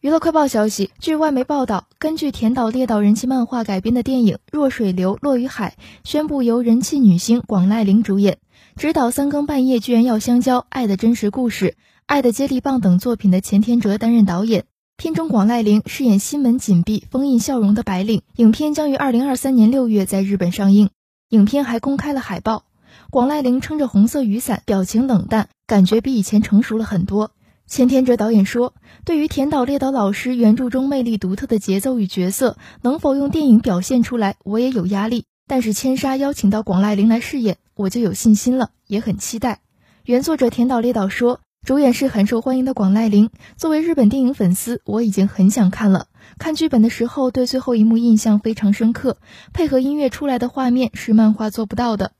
娱乐快报消息，据外媒报道，根据田岛列岛人气漫画改编的电影《弱水流落于海》宣布由人气女星广濑铃主演，执导《三更半夜居然要相交》《爱的真实故事》《爱的接力棒》等作品的前田哲担任导演。片中广濑铃饰演心门紧闭、封印笑容的白领。影片将于二零二三年六月在日本上映。影片还公开了海报，广濑铃撑着红色雨伞，表情冷淡，感觉比以前成熟了很多。前田哲导演说：“对于田岛列岛老师原著中魅力独特的节奏与角色，能否用电影表现出来，我也有压力。但是千沙邀请到广濑铃来饰演，我就有信心了，也很期待。”原作者田岛列岛说：“主演是很受欢迎的广濑铃，作为日本电影粉丝，我已经很想看了。看剧本的时候，对最后一幕印象非常深刻，配合音乐出来的画面是漫画做不到的。”